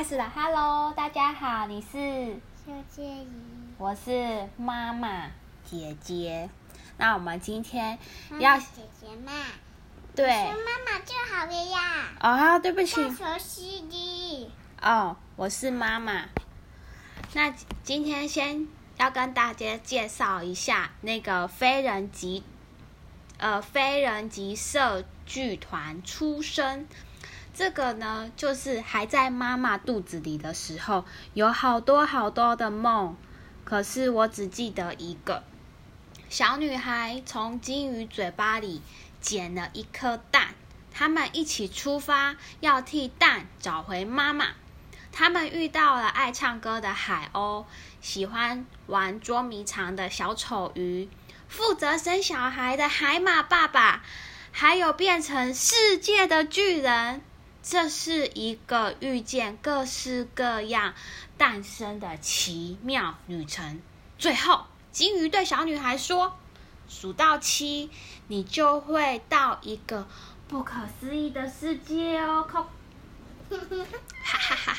开始了，Hello，大家好，你是？小姐姐，我是妈妈姐姐。那我们今天要姐姐嘛，对说妈妈就好了呀。啊、对不起大熟悉的，哦，我是妈妈。那今天先要跟大家介绍一下那个非人级呃非人级社剧团出生。这个呢，就是还在妈妈肚子里的时候，有好多好多的梦，可是我只记得一个。小女孩从金鱼嘴巴里捡了一颗蛋，他们一起出发，要替蛋找回妈妈。他们遇到了爱唱歌的海鸥，喜欢玩捉迷藏的小丑鱼，负责生小孩的海马爸爸，还有变成世界的巨人。这是一个遇见各式各样诞生的奇妙旅程。最后，金鱼对小女孩说：“数到七，你就会到一个不可思议的世界哦！”，哈哈哈。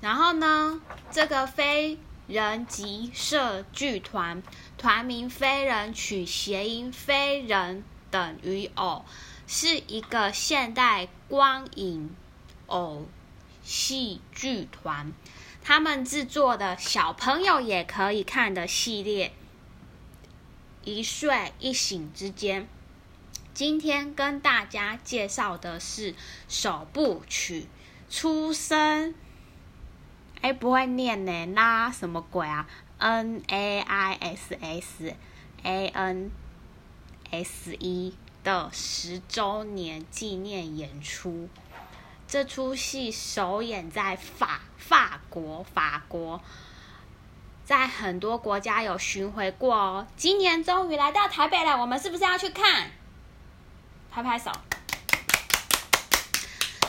然后呢，这个非人级社剧团团名“非人”取谐音“非人”等于偶。是一个现代光影偶戏剧团，他们制作的小朋友也可以看的系列《一睡一醒之间》。今天跟大家介绍的是首部曲《出生》。哎，不会念呢，拉什么鬼啊？N A I S S A N S E。的十周年纪念演出，这出戏首演在法法国，法国在很多国家有巡回过哦。今年终于来到台北了，我们是不是要去看？拍拍手。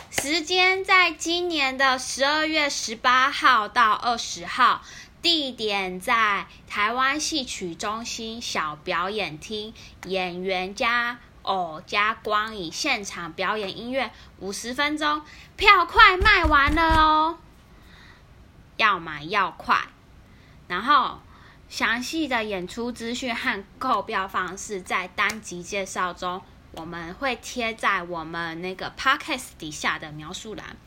时间在今年的十二月十八号到二十号，地点在台湾戏曲中心小表演厅，演员加。偶加光影现场表演音乐五十分钟，票快卖完了哦，要买要快。然后详细的演出资讯和购票方式在单集介绍中，我们会贴在我们那个 podcast 底下的描述栏。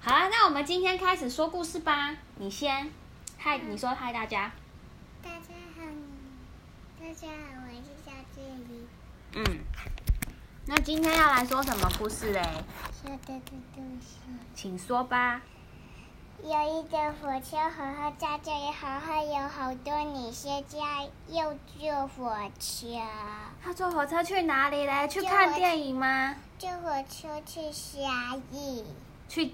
好了，那我们今天开始说故事吧。你先，嗨，你说嗨，大家。大家好，大家好，我是小姐姐。嗯。那今天要来说什么故事嘞？说的的故事，请说吧。有一个火车，好好在这里，好好有好多女生家又坐火车。他坐火车去哪里嘞？去看电影吗？坐火车去嘉义。去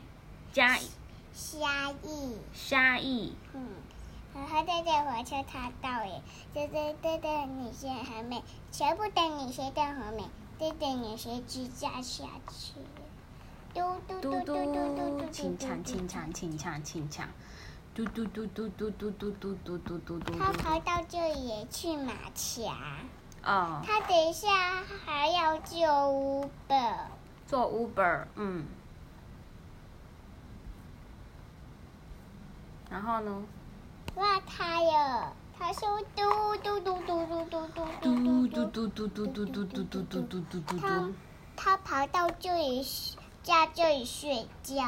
嘉义。嘉义。嘉义。嗯，然后在这火车他到耶，这这这的，女生很美，全部的女生都很美。对对，女学支架下去，嘟嘟嘟嘟嘟嘟，轻抢轻抢轻抢轻抢，嘟嘟嘟嘟嘟嘟嘟嘟嘟嘟嘟嘟。他跑到这里去马甲。哦。他等一下还要坐 Uber。坐 Uber，嗯。然后呢？哇，他哟。他说：“嘟嘟嘟嘟嘟嘟嘟嘟嘟嘟嘟嘟嘟嘟嘟嘟嘟嘟嘟嘟。”他他跑到这里，在这里睡觉。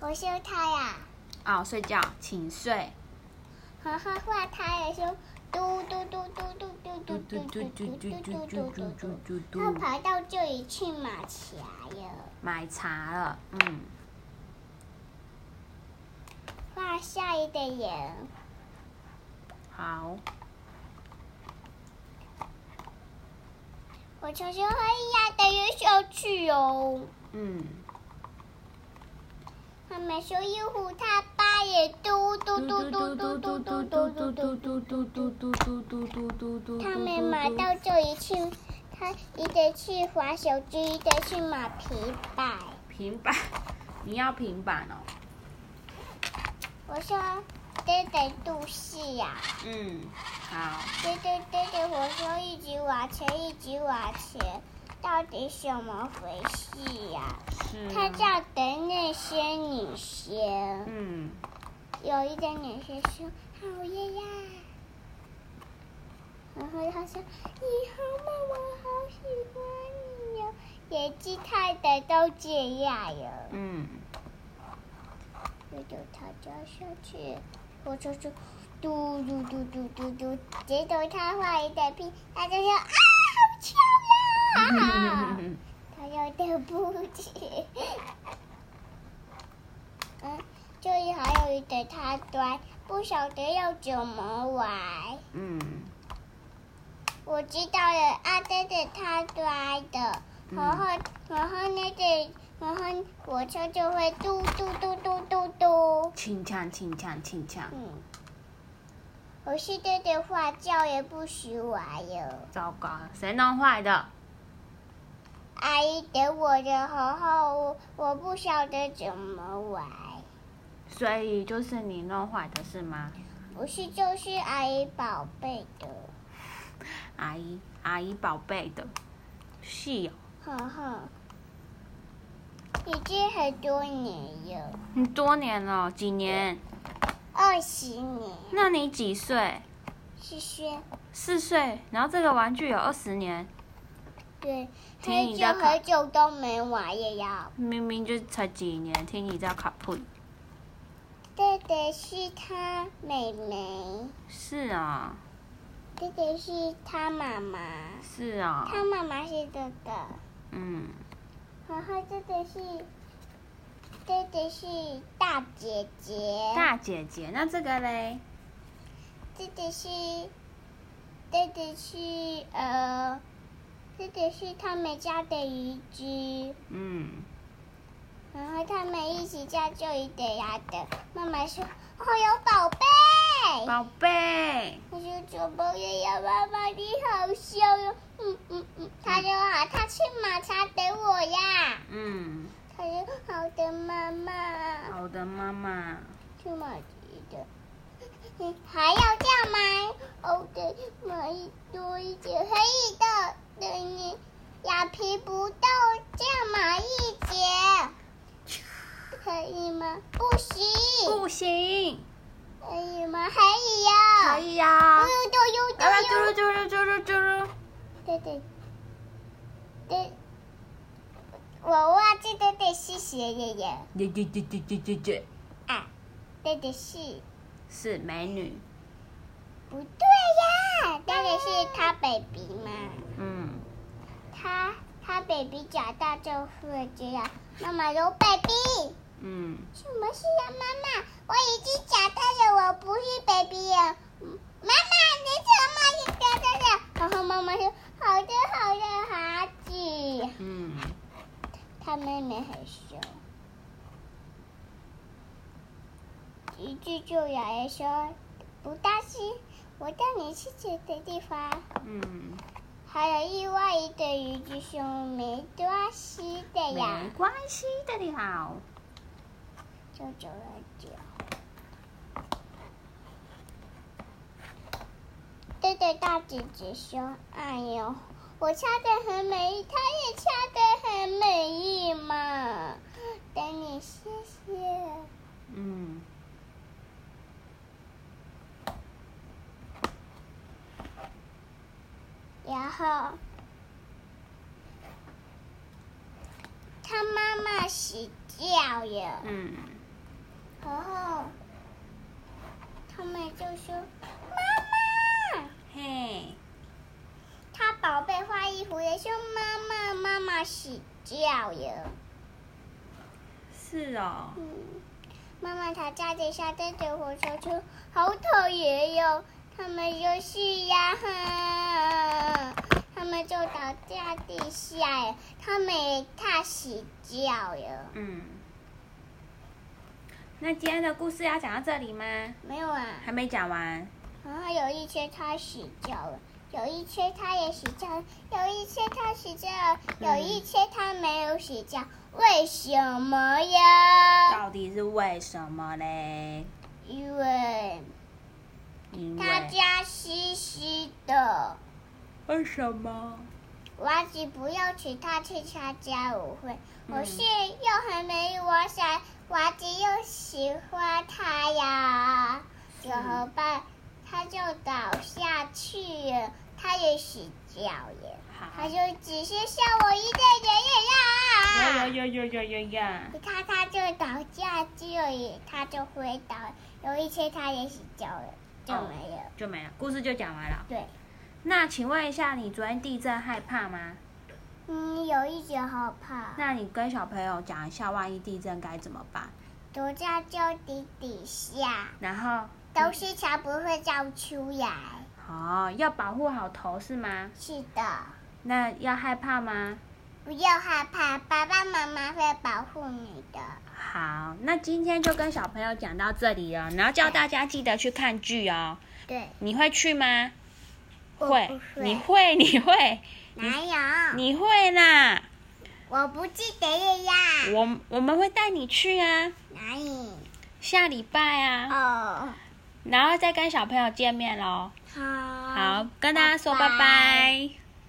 我说他呀。哦，睡觉，请睡。哈哈，话他也说：“嘟嘟嘟嘟嘟嘟嘟嘟嘟嘟嘟嘟嘟嘟嘟。”他跑到这里去买茶了。买茶了，嗯。画下一个人。好。我悄悄黑呀的也想去哦。嗯。他们说一虎他爸也嘟嘟嘟嘟嘟嘟嘟嘟嘟嘟嘟嘟嘟嘟嘟嘟嘟嘟。他们买到这里去，他一得去滑手机，一得去买平板。平板？你要平板哦。我说：“得得读戏呀。”嗯，好。对对对对，我说一直往前，一直往前，到底什么回事呀？是。他叫等那些女生，嗯，有一个女生说：“好耶呀！”然后她说：“你好吗？我好喜欢你哟。”年纪太大都这样哟。嗯，就就他掉下去，我就说嘟嘟嘟嘟嘟嘟，结果他画一点屁，他就说啊，好巧呀！他又对不起。嗯，这里还有一个他端，不晓得要怎么玩。嗯，我知道了，啊，这是他端的，然后然后那个然后火车就会嘟嘟嘟嘟嘟嘟。轻呛轻呛轻呛，嗯，我是对的话叫也不许玩哟。糟糕，谁弄坏的？阿姨给我的，好好我我不晓得怎么玩。所以就是你弄坏的是吗？不是，就是阿姨宝贝的，阿姨阿姨宝贝的，是哦，呵呵，已经很多年了，你多年了，几年？二十年。那你几岁？四岁，四岁，然后这个玩具有二十年，对，听很久你很久都没玩也要。明明就才几年，听你在卡普。弟弟是他妹妹，是啊，弟弟是他妈妈，是啊，他妈妈是这个。嗯，然后这个是，这个是大姐姐，大姐姐，那这个嘞？这个是，这个是呃，这个是他们家的鱼只，嗯，然后他们一起家就一点呀的。妈妈说：“哦，有宝贝。”宝贝，我说：“怎么也有妈妈，你好凶哟。”嗯嗯嗯，他就好，他去马茶等我呀。嗯，他说：“好的，妈妈。”好的，妈妈。去买别的。嗯，还要这样吗？哦，对，买多一点，可以的。对你牙皮不到，这样买一点，可以吗？不行，不行，可以吗？可以呀、可以呀、嘟嘟嘟啊，嘟嘟噜嘟，嘟噜嘟嘟。对对对，我忘记的的是谁了耶。对对对对对对对，啊，对的是。是美女。不对呀，当然是他 baby 嘛。嗯，他他 baby 长大就会这样。妈妈说 baby，嗯，什么事啊，妈妈？我已经长大了，我不是 baby 呀。嗯妈妈，你怎么也长大了？然后妈妈说好的好的，孩子。嗯，他妹妹很凶。一句就咬人说：“不担心，我带你去别的地方。”嗯，还有另外一对鱼就说没关系的呀没，关系的，你好。就走了就。对对，大姐姐说：“哎呦，我掐的很美丽，她也掐的很美丽嘛。”等你谢谢。嗯，然后他妈妈洗觉了，嗯，然后他们就说：“妈妈。”嘿，他宝贝换衣服的说：“妈妈，妈妈洗脚了。是哦”，嗯，妈妈她家底下对着火车车：“好讨厌哟！”他们就是呀哈，他们就倒在地下了，他们也太洗觉了。嗯。那今天的故事要讲到这里吗？没有啊，还没讲完。然后有一天他洗觉了，有一天他也洗觉了，有一天他洗觉了，有一天他没有洗觉，为什么呀？到底是为什么嘞？因为因他为家湿湿的，为什么？我儿子不要请他去参加舞会，嗯我是又很美丽，我想喜欢他呀，怎么办？他就倒下去了，他也死掉了。他就只剩下我一个人呀！呀呀呀呀呀呀！他他就倒下去了，他就回倒。有一天他也死掉了，就没了，就没了。故事就讲完了。对。那请问一下，你昨天地震害怕吗？嗯，有一点害怕。那你跟小朋友讲一下，万一地震该怎么办？躲在桌底底下。然后。东西才不会掉出来。哦，要保护好头是吗？是的。那要害怕吗？不要害怕，爸爸妈妈会保护你的。好，那今天就跟小朋友讲到这里了，然后叫大家记得去看剧哦。对。你会去吗？会。你会？你会？哪有？你会啦。我不记得了呀。我我们会带你去啊。哪里？下礼拜啊。哦。然后再跟小朋友见面喽。好。好，跟大家说拜拜。